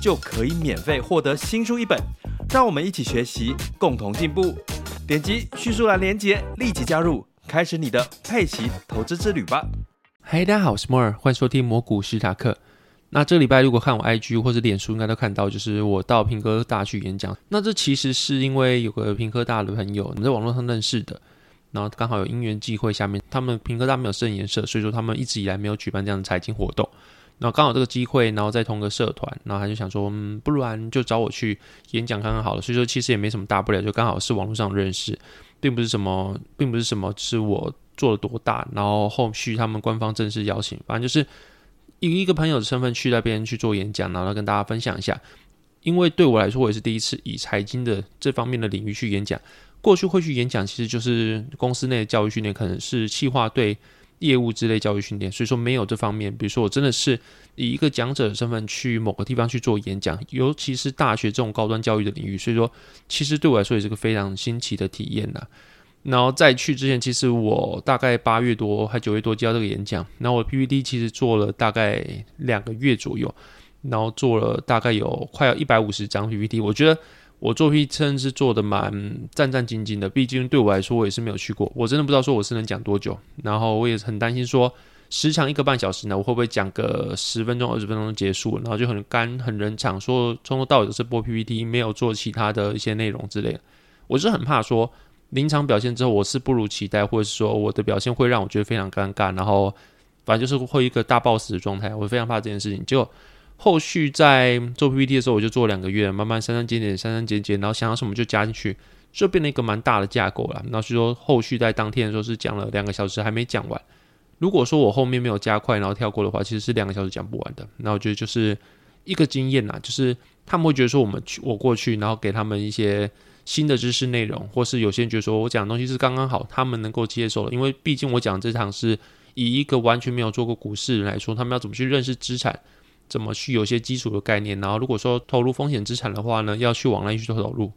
就可以免费获得新书一本。让我们一起学习，共同进步。点击叙述栏连接，立即加入，开始你的佩奇投资之旅吧。嗨，大家好，我是摩尔，欢迎收听摩股史塔克。那这礼拜如果看我 IG 或者脸书，应该都看到，就是我到屏科大去演讲。那这其实是因为有个屏科大的朋友，我们在网络上认识的，然后刚好有因缘际会，下面他们屏科大没有证研社，所以说他们一直以来没有举办这样的财经活动。然后刚好这个机会，然后在同个社团，然后他就想说，嗯，不然就找我去演讲看看好了。所以说其实也没什么大不了，就刚好是网络上认识，并不是什么，并不是什么是我做了多大。然后后续他们官方正式邀请，反正就是以一个朋友的身份去那边去做演讲，然后跟大家分享一下。因为对我来说，我也是第一次以财经的这方面的领域去演讲。过去会去演讲，其实就是公司内的教育训练，可能是企划对。业务之类教育训练，所以说没有这方面。比如说，我真的是以一个讲者的身份去某个地方去做演讲，尤其是大学这种高端教育的领域，所以说其实对我来说也是个非常新奇的体验呐。然后在去之前，其实我大概八月多还九月多接到这个演讲，然后我 PPT 其实做了大概两个月左右，然后做了大概有快要一百五十张 PPT，我觉得。我做 P 称是做的蛮战战兢兢的，毕竟对我来说，我也是没有去过，我真的不知道说我是能讲多久。然后我也很担心说，时长一个半小时呢，我会不会讲个十分钟、二十分钟就结束，然后就很干、很冷场，说从头到尾都是播 PPT，没有做其他的一些内容之类的。我是很怕说临场表现之后我是不如期待，或者是说我的表现会让我觉得非常尴尬，然后反正就是会一个大爆死的状态，我非常怕这件事情。结果。后续在做 PPT 的时候，我就做两个月，慢慢删删减减，删删减减，然后想到什么就加进去，就变成一个蛮大的架构了。然后是说后续在当天的时候是讲了两个小时，还没讲完。如果说我后面没有加快，然后跳过的话，其实是两个小时讲不完的。那我觉得就是一个经验呐，就是他们会觉得说我们去我过去，然后给他们一些新的知识内容，或是有些人觉得说我讲的东西是刚刚好，他们能够接受的。因为毕竟我讲这场是以一个完全没有做过股市人来说，他们要怎么去认识资产。怎么去有些基础的概念，然后如果说投入风险资产的话呢，要去往哪里去投入？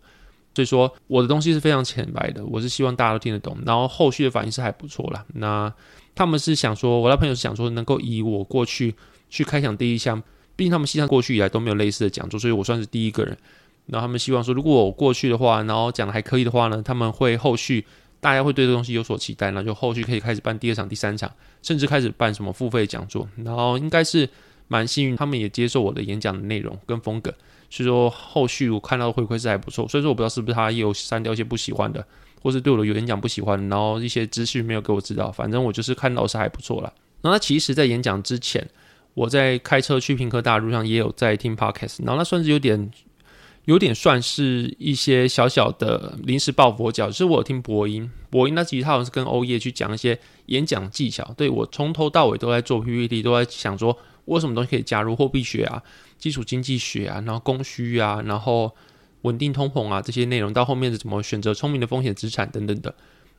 所以说我的东西是非常浅白的，我是希望大家都听得懂，然后后续的反应是还不错啦。那他们是想说，我的朋友是想说能够以我过去去开讲第一项，毕竟他们系上过去以来都没有类似的讲座，所以我算是第一个人。然后他们希望说，如果我过去的话，然后讲的还可以的话呢，他们会后续大家会对这东西有所期待，那就后续可以开始办第二场、第三场，甚至开始办什么付费讲座，然后应该是。蛮幸运，他们也接受我的演讲的内容跟风格，所以说后续我看到的回馈是还不错。所以说我不知道是不是他也有删掉一些不喜欢的，或是对我的演讲不喜欢，然后一些资讯没有给我知道。反正我就是看到是还不错啦。然后他其实，在演讲之前，我在开车去平科大路上也有在听 podcast，然后那算是有点，有点算是一些小小的临时抱佛脚。就是我有听播音，播音那其实他好像是跟欧叶去讲一些演讲技巧。对，我从头到尾都在做 PPT，都在想说。我有什么东西可以加入？货币学啊，基础经济学啊，然后供需啊，然后稳定通膨啊这些内容，到后面是怎么选择聪明的风险资产等等的，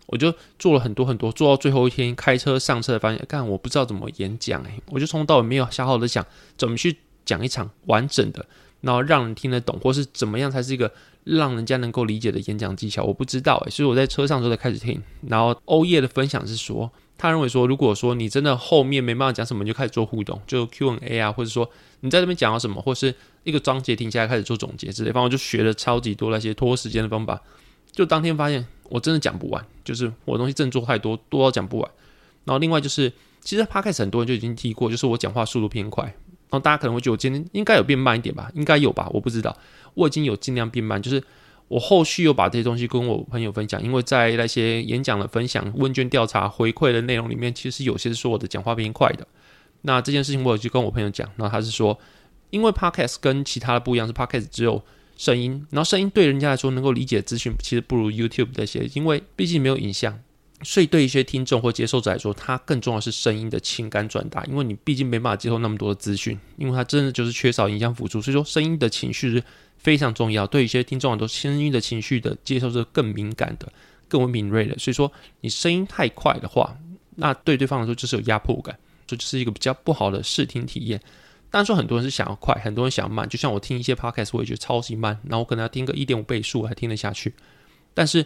我就做了很多很多，做到最后一天开车上车，发现干我不知道怎么演讲诶，我就从头到尾没有好好的想怎么去讲一场完整的，然后让人听得懂，或是怎么样才是一个让人家能够理解的演讲技巧，我不知道诶，所以我在车上的时候才开始听，然后欧叶的分享是说。他认为说，如果说你真的后面没办法讲什么，你就开始做互动，就 Q&A 啊，或者说你在这边讲到什么，或是一个章节停下来开始做总结之类，反正我就学了超级多那些拖时间的方法。就当天发现我真的讲不完，就是我东西真的做太多，多到讲不完。然后另外就是，其实 Podcast 很多人就已经提过，就是我讲话速度偏快，然后大家可能会觉得我今天应该有变慢一点吧，应该有吧，我不知道，我已经有尽量变慢，就是。我后续又把这些东西跟我朋友分享，因为在那些演讲的分享、问卷调查、回馈的内容里面，其实有些是说我的讲话偏快的。那这件事情我有去跟我朋友讲，然后他是说，因为 Podcast 跟其他的不一样，是 Podcast 只有声音，然后声音对人家来说能够理解资讯，其实不如 YouTube 这些，因为毕竟没有影像。所以对一些听众或接受者来说，它更重要是声音的情感转达，因为你毕竟没办法接受那么多的资讯，因为它真的就是缺少影像辅助，所以说声音的情绪是非常重要。对一些听众来说，声音的情绪的接受是更敏感的、更为敏锐的。所以说，你声音太快的话，那对对方来说就是有压迫感，这就是一个比较不好的视听体验。当然说很多人是想要快，很多人想要慢，就像我听一些 podcast，我也觉得超级慢，然后我可能要听个一点五倍速还听得下去。但是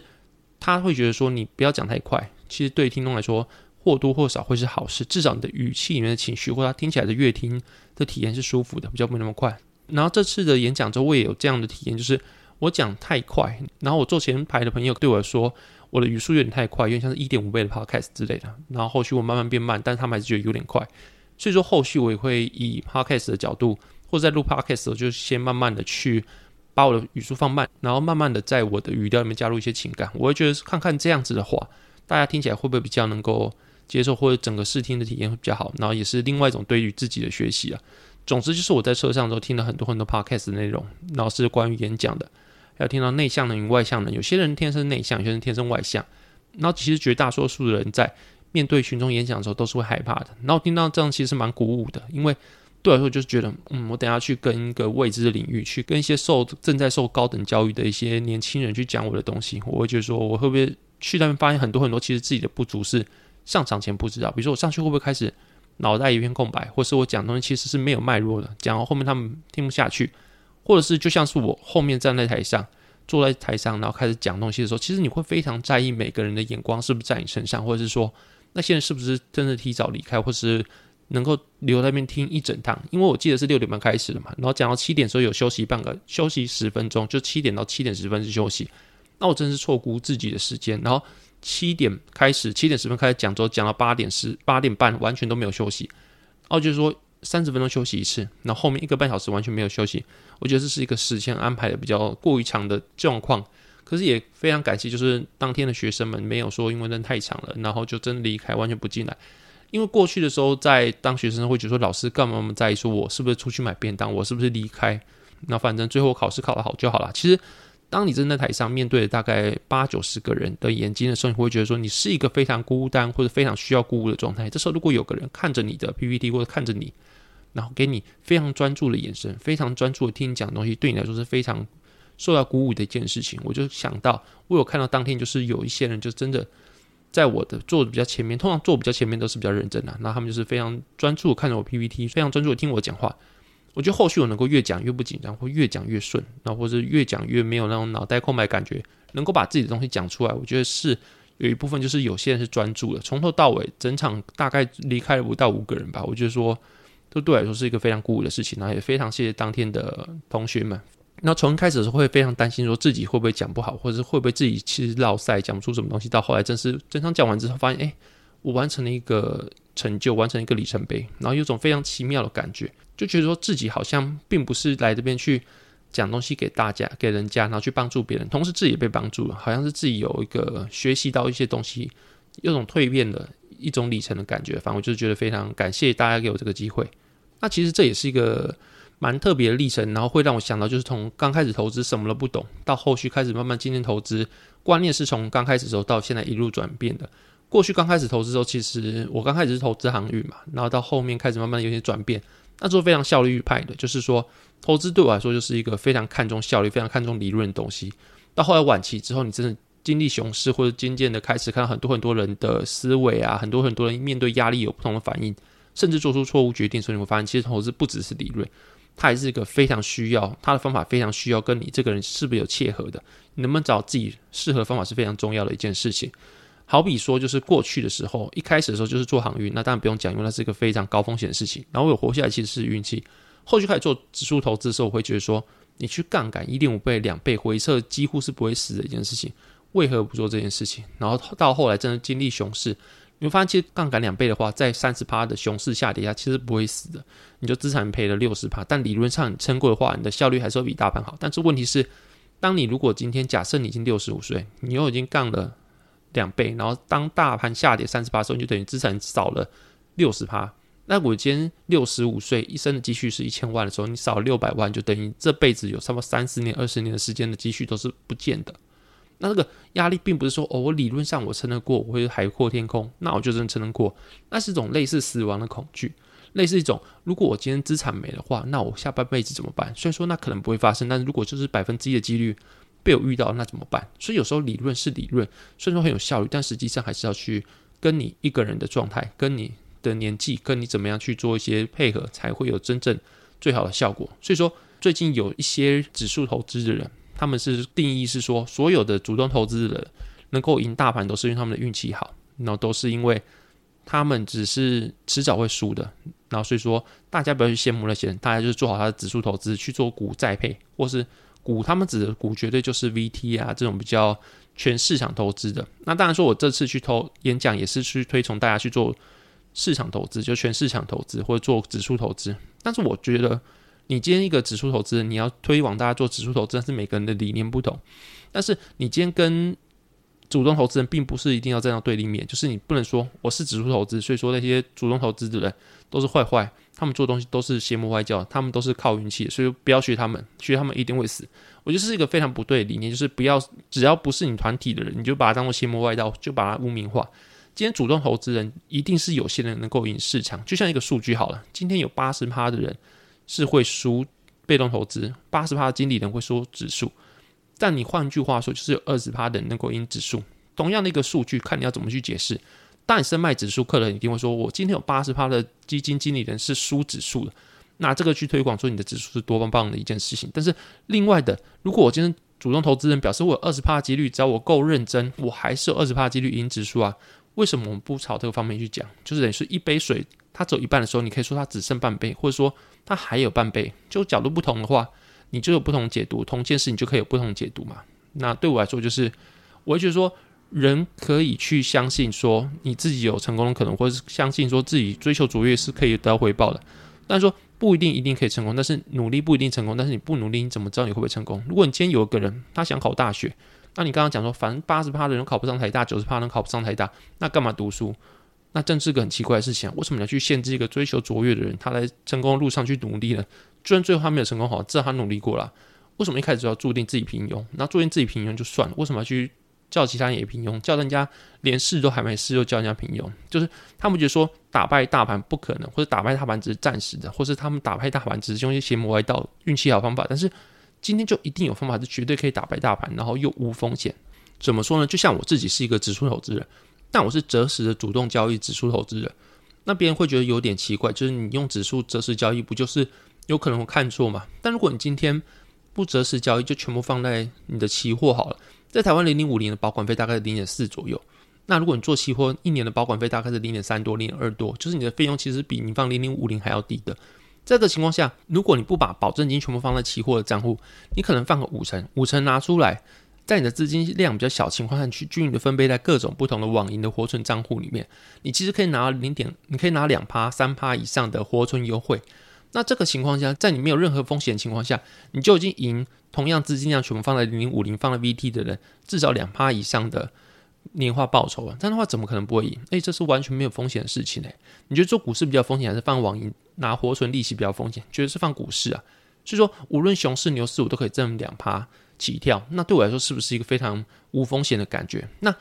他会觉得说，你不要讲太快，其实对听众来说或多或少会是好事，至少你的语气里面的情绪或他听起来的乐听的体验是舒服的，比较没那么快。然后这次的演讲之后，我也有这样的体验，就是我讲太快，然后我坐前排的朋友对我说，我的语速有点太快，有点像是一点五倍的 podcast 之类的。然后后续我慢慢变慢，但是他们还是觉得有点快。所以说，后续我也会以 podcast 的角度，或者在录 podcast 的时候，就先慢慢的去把我的语速放慢，然后慢慢的在我的语调里面加入一些情感。我会觉得看看这样子的话，大家听起来会不会比较能够接受，或者整个视听的体验会比较好。然后也是另外一种对于自己的学习啊。总之就是我在车上都听了很多很多 podcast 的内容，然后是关于演讲的，要听到内向人与外向人，有些人天生内向，有些人天生外向。然后其实绝大多数的人在面对群众演讲的时候都是会害怕的，然后听到这样其实蛮鼓舞的，因为对我来说就是觉得，嗯，我等下去跟一个未知的领域，去跟一些受正在受高等教育的一些年轻人去讲我的东西，我会觉得说，我会不会去那边发现很多很多其实自己的不足是上场前不知道，比如说我上去会不会开始脑袋一片空白，或是我讲东西其实是没有脉络的，讲到后面他们听不下去，或者是就像是我后面站在台上。坐在台上，然后开始讲东西的时候，其实你会非常在意每个人的眼光是不是在你身上，或者是说那些人是不是真的提早离开，或是能够留在那边听一整趟。因为我记得是六点半开始的嘛，然后讲到七点的时候有休息半个休息十分钟，就七点到七点十分是休息。那我真是错估自己的时间，然后七点开始，七点十分开始讲之后，讲到八点十八点半完全都没有休息。然后就是说。三十分钟休息一次，那后，后面一个半小时完全没有休息，我觉得这是一个时间安排的比较过于长的状况。可是也非常感谢，就是当天的学生们没有说因为人太长了，然后就真离开，完全不进来。因为过去的时候，在当学生会觉得说，老师干嘛那么在意说我是不是出去买便当，我是不是离开？那反正最后考试考得好就好了。其实。当你站在台上面对大概八九十个人的眼睛的时候，你会觉得说你是一个非常孤单或者非常需要鼓舞的状态。这时候如果有个人看着你的 PPT 或者看着你，然后给你非常专注的眼神，非常专注的听你讲东西，对你来说是非常受到鼓舞的一件事情。我就想到，我有看到当天就是有一些人就真的在我的坐的比较前面，通常坐比较前面都是比较认真的，那他们就是非常专注看着我 PPT，非常专注的听我讲话。我觉得后续我能够越讲越不紧张，或越讲越顺，然后或者越讲越没有那种脑袋空白感觉，能够把自己的东西讲出来。我觉得是有一部分就是有些人是专注的，从头到尾整场大概离开了不到五个人吧。我觉得说，这对我来说是一个非常鼓舞的事情，然后也非常谢谢当天的同学们。那从一开始的时候会非常担心说自己会不会讲不好，或者是会不会自己其实落赛讲不出什么东西，到后来真是整场讲完之后发现，哎，我完成了一个成就，完成一个里程碑，然后有种非常奇妙的感觉。就觉得说自己好像并不是来这边去讲东西给大家、给人家，然后去帮助别人，同时自己也被帮助了，好像是自己有一个学习到一些东西，有种蜕变的一种里程的感觉。反正我就是觉得非常感谢大家给我这个机会。那其实这也是一个蛮特别的历程，然后会让我想到，就是从刚开始投资什么都不懂，到后续开始慢慢进行投资，观念是从刚开始的时候到现在一路转变的。过去刚开始投资的时候，其实我刚开始是投资航运嘛，然后到后面开始慢慢有些转变。那做非常效率派的，就是说投资对我来说就是一个非常看重效率、非常看重理论的东西。到后来晚期之后，你真的经历熊市或者渐渐的开始看到很多很多人的思维啊，很多很多人面对压力有不同的反应，甚至做出错误决定。所以你会发现，其实投资不只是理论，它还是一个非常需要它的方法，非常需要跟你这个人是不是有切合的，你能不能找自己适合的方法是非常重要的一件事情。好比说，就是过去的时候，一开始的时候就是做航运，那当然不用讲，因为那是一个非常高风险的事情。然后我有活下来，其实是运气。后续开始做指数投资的时候，我会觉得说，你去杠杆一点五倍、两倍回撤，几乎是不会死的一件事情。为何不做这件事情？然后到后来真的经历熊市，你会发现，其实杠杆两倍的话，在三十趴的熊市下跌下，其实不会死的。你就资产赔了六十趴，但理论上你撑过的话，你的效率还是会比大盘好。但是问题是，当你如果今天假设你已经六十五岁，你又已经杠了。两倍，然后当大盘下跌三十趴的时候，你就等于资产少了六十趴。那我今天六十五岁，一生的积蓄是一千万的时候，你少了六百万，就等于这辈子有差不多三十年、二十年的时间的积蓄都是不见的。那这个压力并不是说哦，我理论上我撑得过，我会海阔天空，那我就真撑得过。那是一种类似死亡的恐惧，类似一种如果我今天资产没的话，那我下半辈子怎么办？虽然说那可能不会发生，但是如果就是百分之一的几率被我遇到，那怎么办？所以有时候理论是理论，虽然说很有效率，但实际上还是要去跟你一个人的状态、跟你的年纪、跟你怎么样去做一些配合，才会有真正最好的效果。所以说，最近有一些指数投资的人。他们是定义是说，所有的主动投资的人能够赢大盘，都是因为他们的运气好，然后都是因为他们只是迟早会输的。然后所以说，大家不要去羡慕那些人，大家就是做好他的指数投资，去做股债配，或是股，他们指的股绝对就是 VT 啊这种比较全市场投资的。那当然说，我这次去投演讲也是去推崇大家去做市场投资，就全市场投资或者做指数投资。但是我觉得。你今天一个指数投资人，你要推广大家做指数投资，但是每个人的理念不同。但是你今天跟主动投资人，并不是一定要站到对立面，就是你不能说我是指数投资，所以说那些主动投资的人都是坏坏，他们做东西都是邪魔外教，他们都是靠运气，所以不要学他们，学他们一定会死。我觉得是一个非常不对的理念，就是不要只要不是你团体的人，你就把它当做邪魔外道，就把它污名化。今天主动投资人一定是有些人能够赢市场，就像一个数据好了，今天有八十趴的人。是会输被动投资，八十趴的经理人会输指数，但你换句话说，就是有二十趴的能够赢指数。同样的一个数据，看你要怎么去解释。但是卖指数客人一定会说，我今天有八十趴的基金经理人是输指数的，那这个去推广说你的指数是多棒棒的一件事情。但是另外的，如果我今天主动投资人表示我有二十趴的几率，只要我够认真，我还是有二十趴的几率赢指数啊？为什么我们不朝这个方面去讲？就是等于是一杯水，它走一半的时候，你可以说它只剩半杯，或者说。它还有半倍，就角度不同的话，你就有不同解读。同件事你就可以有不同解读嘛。那对我来说，就是我会觉得说，人可以去相信说你自己有成功的可能，或者是相信说自己追求卓越是可以得到回报的。但是说不一定一定可以成功，但是努力不一定成功。但是你不努力，你怎么知道你会不会成功？如果你今天有一个人他想考大学，那你刚刚讲说，反正八十趴的人考不上台大，九十趴人考不上台大，那干嘛读书？那正是个很奇怪的事情！为什么你要去限制一个追求卓越的人，他在成功的路上去努力呢？就算最后他没有成功，好，至少他努力过了。为什么一开始就要注定自己平庸？那注定自己平庸就算了，为什么要去叫其他人也平庸？叫人家连试都还没试，就叫人家平庸？就是他们觉得说打败大盘不可能，或者打败大盘只是暂时的，或是他们打败大盘只是用一些邪魔歪道、运气好方法。但是今天就一定有方法是绝对可以打败大盘，然后又无风险。怎么说呢？就像我自己是一个指数投资人。但我是择时的主动交易指数投资人，那别人会觉得有点奇怪，就是你用指数择时交易，不就是有可能会看错吗？但如果你今天不择时交易，就全部放在你的期货好了，在台湾零零五零的保管费大概是零点四左右，那如果你做期货，一年的保管费大概是零点三多、零点二多，就是你的费用其实比你放零零五零还要低的。这个情况下，如果你不把保证金全部放在期货的账户，你可能放个五成，五成拿出来。在你的资金量比较小情况下，去均匀的分配在各种不同的网银的活存账户里面，你其实可以拿零点，你可以拿两趴、三趴以上的活存优惠。那这个情况下，在你没有任何风险的情况下，你就已经赢同样资金量全部放在零零五零、放在 VT 的人至少两趴以上的年化报酬啊！这样的话，怎么可能不会赢？诶，这是完全没有风险的事情诶。你觉得做股市比较风险，还是放网银拿活存利息比较风险？觉得是放股市啊？所以说，无论熊市、牛市，我都可以挣两趴。起跳，那对我来说是不是一个非常无风险的感觉？那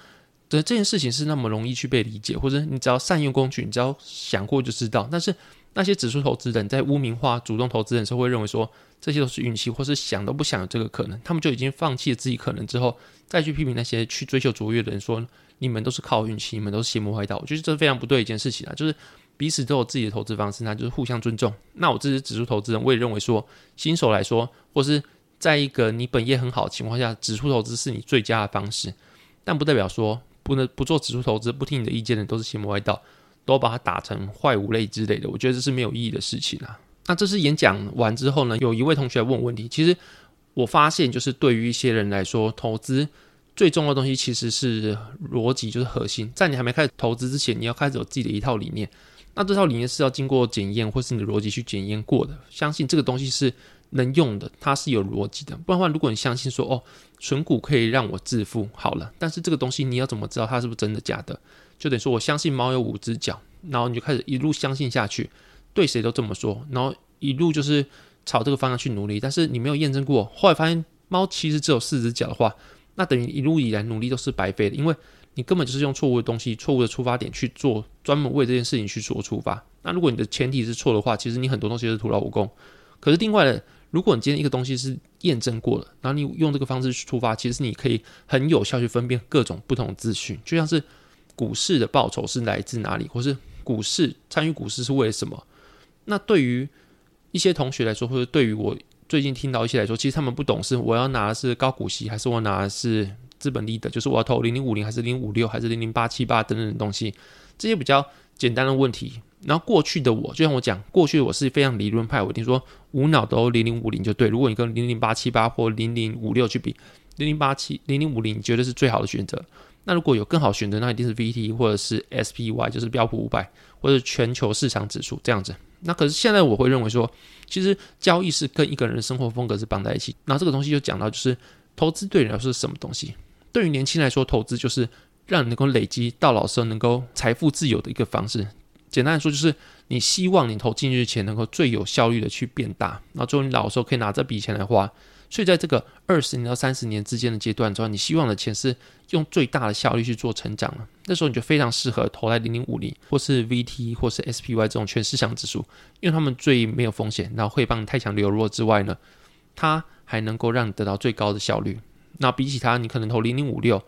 的这件事情是那么容易去被理解，或者你只要善用工具，你只要想过就知道。但是那些指数投资人在污名化主动投资人的时候，会认为说这些都是运气，或是想都不想有这个可能，他们就已经放弃了自己可能之后，再去批评那些去追求卓越的人，说你们都是靠运气，你们都是邪魔歪道。我觉得这是非常不对一件事情啊！就是彼此都有自己的投资方式，那就是互相尊重。那我这些指数投资人，我也认为说新手来说，或是。在一个你本业很好的情况下，指数投资是你最佳的方式，但不代表说不能不做指数投资、不听你的意见的都是邪魔歪道，都把它打成坏五类之类的。我觉得这是没有意义的事情啊。那这次演讲完之后呢，有一位同学问问题，其实我发现就是对于一些人来说，投资最重要的东西其实是逻辑，就是核心。在你还没开始投资之前，你要开始有自己的一套理念。那这套理念是要经过检验，或是你的逻辑去检验过的。相信这个东西是。能用的，它是有逻辑的。不然的话，如果你相信说哦，存股可以让我致富，好了，但是这个东西你要怎么知道它是不是真的假的？就等于说我相信猫有五只脚，然后你就开始一路相信下去，对谁都这么说，然后一路就是朝这个方向去努力。但是你没有验证过，后来发现猫其实只有四只脚的话，那等于一路以来努力都是白费的，因为你根本就是用错误的东西、错误的出发点去做，专门为这件事情去做出发。那如果你的前提是错的话，其实你很多东西是徒劳无功。可是另外的，如果你今天一个东西是验证过了，然后你用这个方式去出发，其实你可以很有效去分辨各种不同的资讯，就像是股市的报酬是来自哪里，或是股市参与股市是为了什么。那对于一些同学来说，或者对于我最近听到一些来说，其实他们不懂是我要拿的是高股息，还是我拿的是资本利得，就是我要投零零五零，还是零五六，还是零零八七八等等的东西，这些比较简单的问题。然后过去的我，就像我讲，过去的我是非常理论派，我听说无脑都零零五零就对。如果你跟零零八七八或零零五六去比，零零八七零零五零，绝对是最好的选择。那如果有更好选择，那一定是 VT 或者是 SPY，就是标普五百或者全球市场指数这样子。那可是现在我会认为说，其实交易是跟一个人的生活风格是绑在一起。那这个东西就讲到，就是投资对你来说是什么东西？对于年轻来说，投资就是让你能够累积到老时候能够财富自由的一个方式。简单来说，就是你希望你投进去的钱能够最有效率的去变大，然后最后你老的时候可以拿这笔钱来花。所以在这个二十年到三十年之间的阶段之后，你希望的钱是用最大的效率去做成长了。那时候你就非常适合投在零零五零或是 VT 或是 SPY 这种全市场指数，因为他们最没有风险，然后会帮你太强流弱之外呢，它还能够让你得到最高的效率。那比起它，你可能投零零五六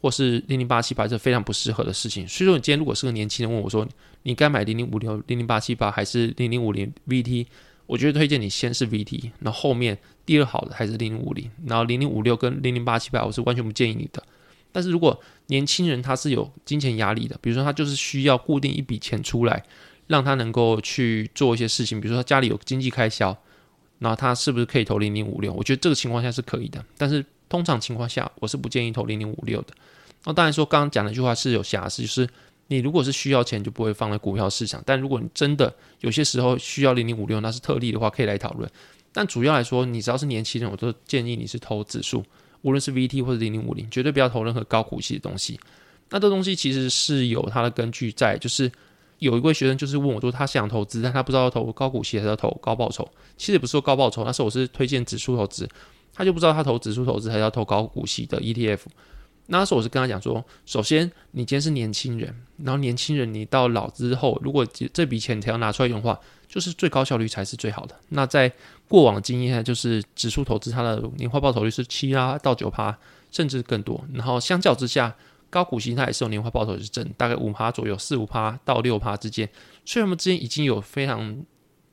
或是零零八七八是非常不适合的事情。所以说，你今天如果是个年轻人问我说，你该买零零五六、零零八七八还是零零五零 VT？我觉得推荐你先是 VT，然后后面第二好的还是零零五零，然后零零五六跟零零八七八我是完全不建议你的。但是如果年轻人他是有金钱压力的，比如说他就是需要固定一笔钱出来，让他能够去做一些事情，比如说他家里有经济开销，然后他是不是可以投零零五六？我觉得这个情况下是可以的，但是通常情况下我是不建议投零零五六的。那当然说刚刚讲的一句话是有瑕疵，就是。你如果是需要钱，就不会放在股票市场。但如果你真的有些时候需要零零五六，那是特例的话，可以来讨论。但主要来说，你只要是年轻人，我都建议你是投指数，无论是 VT 或者零零五零，绝对不要投任何高股息的东西。那这东西其实是有它的根据在，就是有一位学生就是问我说，他想投资，但他不知道投高股息还是要投高报酬。其实也不是说高报酬，那时候我是推荐指数投资，他就不知道他投指数投资还是要投高股息的 ETF。那时候我是跟他讲说，首先你今天是年轻人，然后年轻人你到老之后，如果这笔钱才要拿出来用的话，就是最高效率才是最好的。那在过往经验，就是指数投资它的年化报酬率是七啊到九趴，甚至更多。然后相较之下，高股息它也是有年化报酬是正，大概五趴左右，四五趴到六趴之间，所以他们之间已经有非常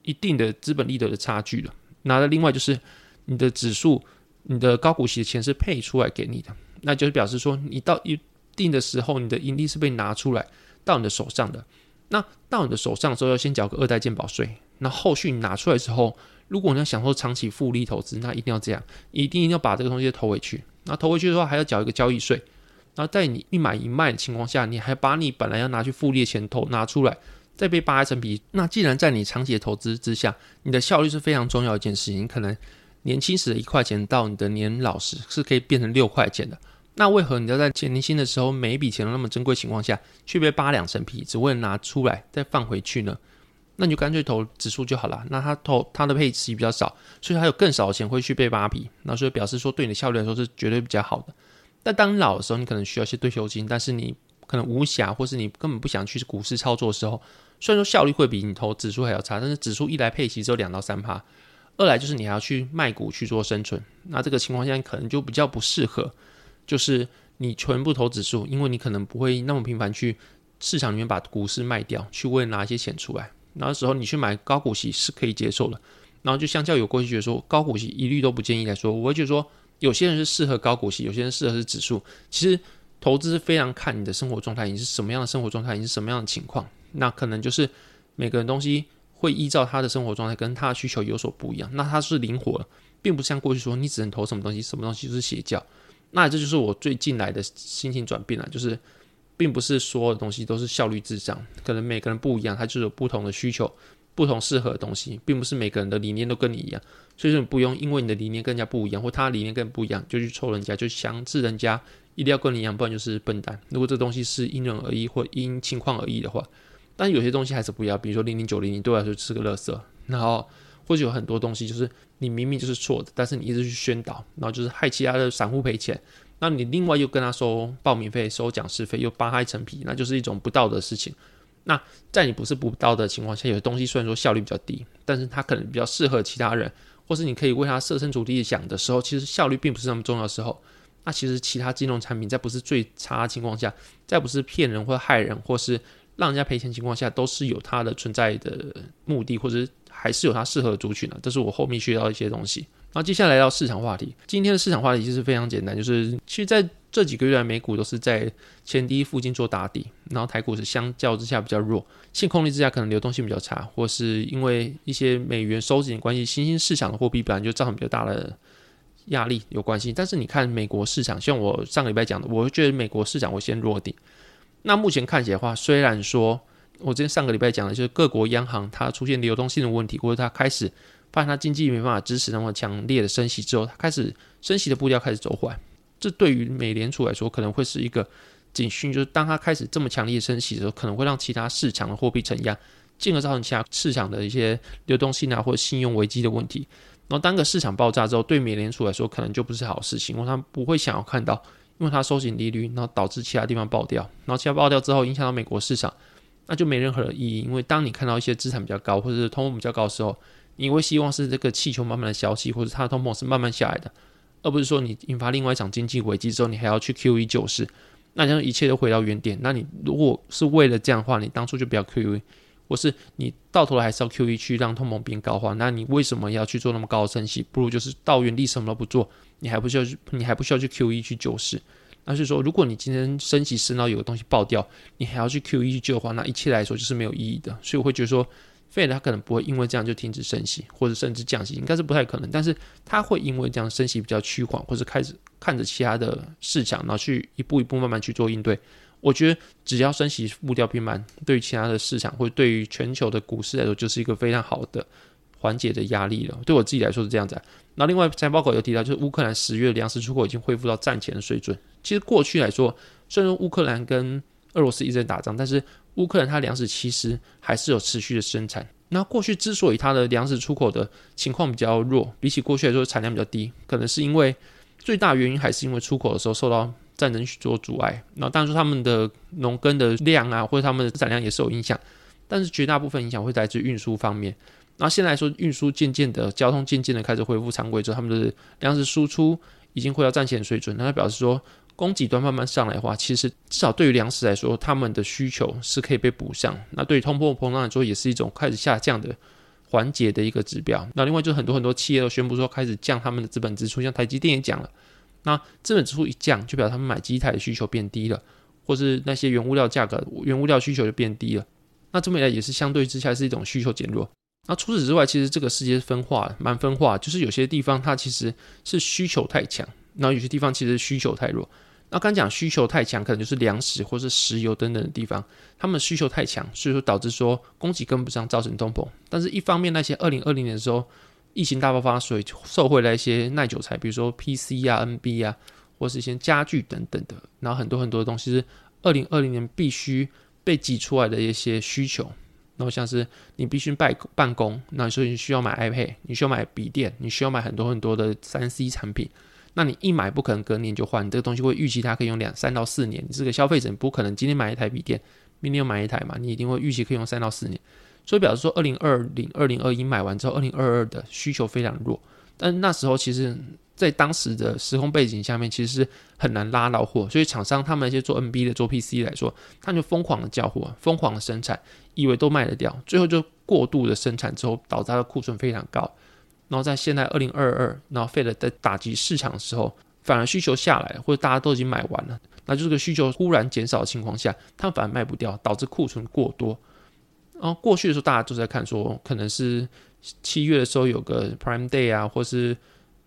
一定的资本利得的差距了。那另外就是你的指数，你的高股息的钱是配出来给你的。那就是表示说，你到一定的时候，你的盈利是被拿出来到你的手上的。那到你的手上的时候，要先缴个二代健保税。那后续你拿出来之后，如果你要享受长期复利投资，那一定要这样，一定要把这个东西投回去。那投回去的话，还要缴一个交易税。然后在你一买一卖的情况下，你还把你本来要拿去复利的钱投拿出来，再被扒一层皮。那既然在你长期的投资之下，你的效率是非常重要一件事情，可能。年轻时的一块钱到你的年老时是可以变成六块钱的，那为何你要在前年轻的时候每一笔钱都那么珍贵情况下，却被扒两层皮，只为了拿出来再放回去呢？那你就干脆投指数就好了。那它投它的配息比较少，所以它有更少的钱会去被扒皮，那所以表示说对你的效率来说是绝对比较好的。但当你老的时候，你可能需要一些退休金，但是你可能无暇，或是你根本不想去股市操作的时候，虽然说效率会比你投指数还要差，但是指数一来配息只有两到三趴。二来就是你还要去卖股去做生存，那这个情况下可能就比较不适合，就是你全部投指数，因为你可能不会那么频繁去市场里面把股市卖掉，去为拿一些钱出来。那时候你去买高股息是可以接受的，然后就相较有过去觉得说高股息一律都不建议来说，我会觉得说有些人是适合高股息，有些人适合是指数。其实投资是非常看你的生活状态，你是什么样的生活状态，你是什么样的情况，那可能就是每个人东西。会依照他的生活状态跟他的需求有所不一样，那他是灵活，并不像过去说你只能投什么东西，什么东西就是邪教。那这就是我最近来的心情转变了，就是并不是所有的东西都是效率至上，可能每个人不一样，他就有不同的需求，不同适合的东西，并不是每个人的理念都跟你一样，所以说你不用因为你的理念跟人家不一样，或他的理念跟你不一样，就去抽人家，就强制人家一定要跟你一样，不然就是笨蛋。如果这东西是因人而异或因情况而异的话。但有些东西还是不要，比如说零零九零零对我来说是个垃圾。然后或者有很多东西就是你明明就是错的，但是你一直去宣导，然后就是害其他的散户赔钱，那你另外又跟他收报名费、收讲师费，又扒他一层皮，那就是一种不道德的事情。那在你不是不道德的情况下，有的东西虽然说效率比较低，但是它可能比较适合其他人，或是你可以为他设身处地想的时候，其实效率并不是那么重要的时候，那其实其他金融产品在不是最差的情况下，在不是骗人或害人，或是让人家赔钱情况下，都是有它的存在的目的，或者还是有它适合的族群的。这是我后面学到一些东西。然后接下来到市场话题，今天的市场话题其实非常简单，就是其实在这几个月来，美股都是在前低附近做打底，然后台股是相较之下比较弱，现空力之下可能流动性比较差，或是因为一些美元收紧的关系，新兴市场的货币本来就造成比较大的压力有关系。但是你看美国市场，像我上个礼拜讲的，我觉得美国市场会先落底。那目前看起来的话，虽然说我之前上个礼拜讲的就是各国央行它出现流动性的问题，或者它开始。发现它经济没办法支持那么强烈的升息之后，它开始升息的步调开始走缓，这对于美联储来说可能会是一个警讯，就是当它开始这么强烈的升息的时候，可能会让其他市场的货币承压，进而造成其他市场的一些流动性啊或者信用危机的问题。然后当个市场爆炸之后，对美联储来说可能就不是好事情，因为他不会想要看到，因为它收紧利率，然后导致其他地方爆掉，然后其他爆掉之后影响到美国市场，那就没任何的意义。因为当你看到一些资产比较高或者是通膨比较高的时候，你会希望是这个气球慢慢的消气，或者它的通膨是慢慢下来的，而不是说你引发另外一场经济危机之后，你还要去 QE 救市，那这样一切都回到原点。那你如果是为了这样的话，你当初就不要 QE，或是你到头来还是要 QE 去让通膨变高的话，那你为什么要去做那么高的升息？不如就是到原地什么都不做，你还不需要去，你还不需要去 QE 去救市。那是说，如果你今天升息升到有个东西爆掉，你还要去 QE 去救的话，那一切来说就是没有意义的。所以我会觉得说。Fed 它可能不会因为这样就停止升息，或者甚至降息，应该是不太可能。但是它会因为这样升息比较趋缓，或者开始看着其他的市场，然后去一步一步慢慢去做应对。我觉得只要升息步调变慢，对于其他的市场或者对于全球的股市来说，就是一个非常好的缓解的压力了。对我自己来说是这样子。那另外财报稿有提到，就是乌克兰十月粮食出口已经恢复到战前的水准。其实过去来说，虽然乌克兰跟俄罗斯一直在打仗，但是乌克兰它粮食其实还是有持续的生产。那过去之所以它的粮食出口的情况比较弱，比起过去来说产量比较低，可能是因为最大原因还是因为出口的时候受到战争去做阻碍。那当然说他们的农耕的量啊，或者他们的产量也是有影响，但是绝大部分影响会来自运输方面。那现在来说，运输渐渐的交通渐渐的开始恢复常规之后，他们的粮食输出已经回到战前水准，那表示说。供给端慢慢上来的话，其实至少对于粮食来说，他们的需求是可以被补上。那对于通货膨胀来说，也是一种开始下降的缓解的一个指标。那另外就是很多很多企业都宣布说开始降他们的资本支出，像台积电也讲了，那资本支出一降，就表示他们买机台的需求变低了，或是那些原物料价格、原物料需求就变低了。那这么一来也是相对之下是一种需求减弱。那除此之外，其实这个世界是分化，蛮分化，就是有些地方它其实是需求太强，然后有些地方其实需求太弱。那刚讲需求太强，可能就是粮食或是石油等等的地方，他们需求太强，所以说导致说供给跟不上，造成通膨。但是一方面，那些二零二零年的时候疫情大爆发，所以受惠了一些耐久材，比如说 PC 啊、NB 啊，或是一些家具等等的。然后很多很多的东西是二零二零年必须被挤出来的一些需求。然后像是你必须办办公，那所以你需要买 iPad，你需要买笔电，你需要买很多很多的三 C 产品。那你一买不可能隔年就换，这个东西会预期它可以用两三到四年。你是个消费者，不可能今天买一台笔电，明天又买一台嘛？你一定会预期可以用三到四年。所以表示说，二零二零、二零二一买完之后，二零二二的需求非常弱。但那时候其实，在当时的时空背景下面，其实很难拉到货。所以厂商他们那些做 NB 的、做 PC 来说，他就疯狂的交货，疯狂的生产，以为都卖得掉，最后就过度的生产之后，导致它的库存非常高。然后在现在二零二二，然后 Fed 在打击市场的时候，反而需求下来，或者大家都已经买完了，那就这个需求忽然减少的情况下，他们反而卖不掉，导致库存过多。然后过去的时候，大家都在看说，可能是七月的时候有个 Prime Day 啊，或是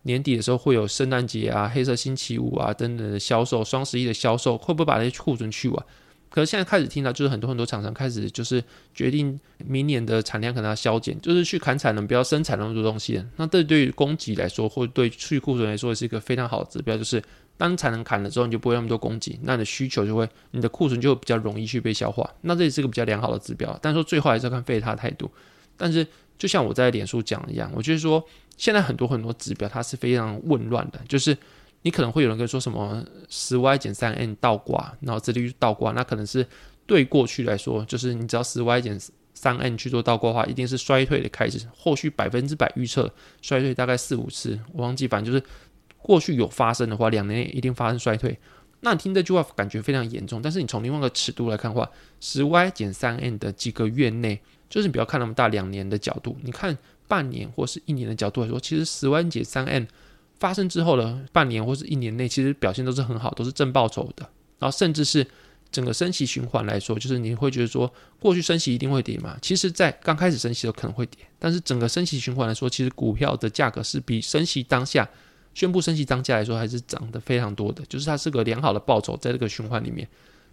年底的时候会有圣诞节啊、黑色星期五啊等等的销售，双十一的销售会不会把那些库存去完？可是现在开始听到，就是很多很多厂商开始就是决定明年的产量可能要削减，就是去砍产能，不要生产那么多东西。那这对于供给来说，或者对去库存来说，是一个非常好的指标。就是当产能砍了之后，你就不会那么多供给，那你的需求就会，你的库存就会比较容易去被消化。那这也是个比较良好的指标。但说最后还是要看费他的态度。但是就像我在脸书讲一样，我觉得说现在很多很多指标它是非常混乱的，就是你可能会有人跟说什么十 y 减三 n 倒挂，然后这里倒挂，那可能是对过去来说，就是你只要十 y 减三 n 去做倒挂的话，一定是衰退的开始。后续百分之百预测衰退大概四五次，我忘记，反正就是过去有发生的话，两年内一定发生衰退。那你听这句话感觉非常严重，但是你从另外一个尺度来看的话，十 y 减三 n 的几个月内，就是你不要看那么大两年的角度，你看半年或是一年的角度来说，其实十 y 减三 n 发生之后的半年或是一年内，其实表现都是很好，都是正报酬的。然后甚至是整个升息循环来说，就是你会觉得说，过去升息一定会跌嘛？其实，在刚开始升息的时候可能会跌，但是整个升息循环来说，其实股票的价格是比升息当下宣布升息当下来说还是涨得非常多的，就是它是个良好的报酬在这个循环里面。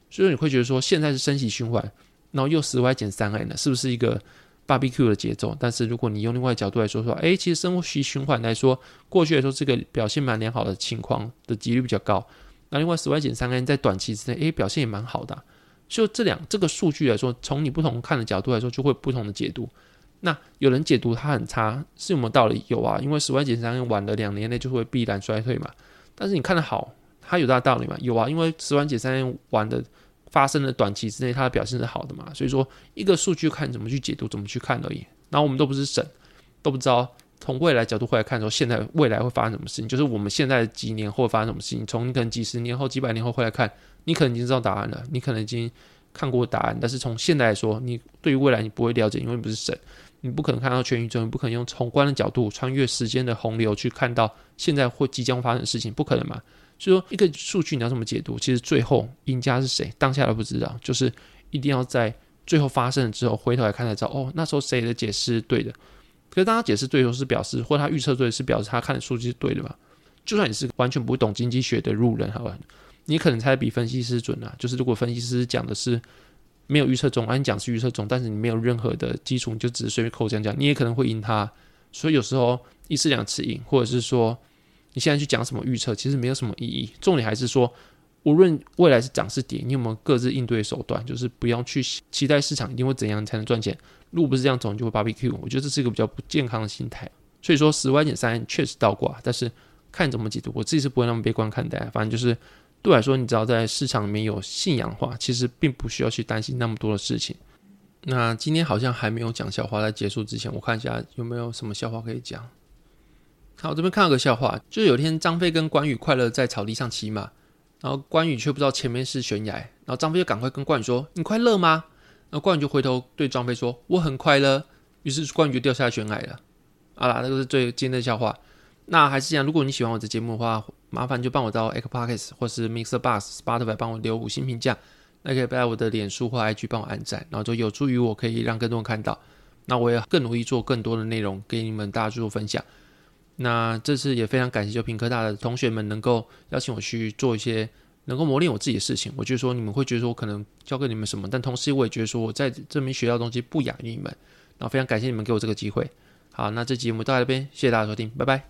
所以你会觉得说，现在是升息循环，然后又十 y 减三 n 呢，是不是一个？BBQ 的节奏，但是如果你用另外一个角度来说说，哎，其实生息循环来说，过去来说这个表现蛮良好的情况的几率比较高。那另外十 y 减三 n 在短期之内，哎，表现也蛮好的啊。就这两这个数据来说，从你不同看的角度来说，就会不同的解读。那有人解读它很差，是有没有道理？有啊，因为十 y 减三 n 晚了两年内就会必然衰退嘛。但是你看的好，它有大道理嘛？有啊，因为十 y 减三 n 晚的。发生的短期之内，它的表现是好的嘛？所以说，一个数据看怎么去解读，怎么去看而已。然后我们都不是神，都不知道从未来角度会来看说，现在未来会发生什么事情。就是我们现在几年后会发生什么事情，从你可能几十年后、几百年后会来看，你可能已经知道答案了，你可能已经看过答案。但是从现在来说，你对于未来你不会了解，因为你不是神，你不可能看到全宇宙，你不可能用宏观的角度穿越时间的洪流去看到现在或即将发生的事情，不可能嘛？所以说，一个数据你要怎么解读？其实最后赢家是谁，当下都不知道。就是一定要在最后发生了之后，回头来看才知道。哦，那时候谁的解释是对的？可是当他解释对的时候，是表示或他预测对，是表示他看的数据是对的嘛？就算你是完全不懂经济学的路人，好吧，你可能猜的比分析师准啊。就是如果分析师讲的是没有预测中，啊，你讲是预测中，但是你没有任何的基础，你就只是随便口讲讲，你也可能会赢他。所以有时候一次两次赢，或者是说。你现在去讲什么预测，其实没有什么意义。重点还是说，无论未来是涨是跌，你有没有各自应对手段？就是不要去期待市场一定会怎样才能赚钱。路不是这样走，你就会 BBQ。我觉得这是一个比较不健康的心态。所以说，十万减三确实倒挂，但是看怎么解读，我自己是不会那么悲观看待。反正就是对我来说，你只要在市场里面有信仰的话，其实并不需要去担心那么多的事情。那今天好像还没有讲笑话，在结束之前，我看一下有没有什么笑话可以讲。好，这边看到个笑话，就是有一天张飞跟关羽快乐在草地上骑马，然后关羽却不知道前面是悬崖，然后张飞就赶快跟关羽说：“你快乐吗？”然后关羽就回头对张飞说：“我很快乐。”于是关羽就掉下悬崖了。好啦，这个是最今天的笑话。那还是这样，如果你喜欢我的节目的话，麻烦就帮我到 Apple Podcast 或是 Mixer Bus、Spotify 帮我留五星评价，那可以在我的脸书或 IG 帮我按赞，然后就有助于我可以让更多人看到。那我也更努力做更多的内容给你们大家做分享。那这次也非常感谢就平科大的同学们能够邀请我去做一些能够磨练我自己的事情。我就说你们会觉得说我可能教给你们什么，但同时我也觉得说我在这边学到东西不亚于你们。然后非常感谢你们给我这个机会。好，那这集我们到这边，谢谢大家收听，拜拜。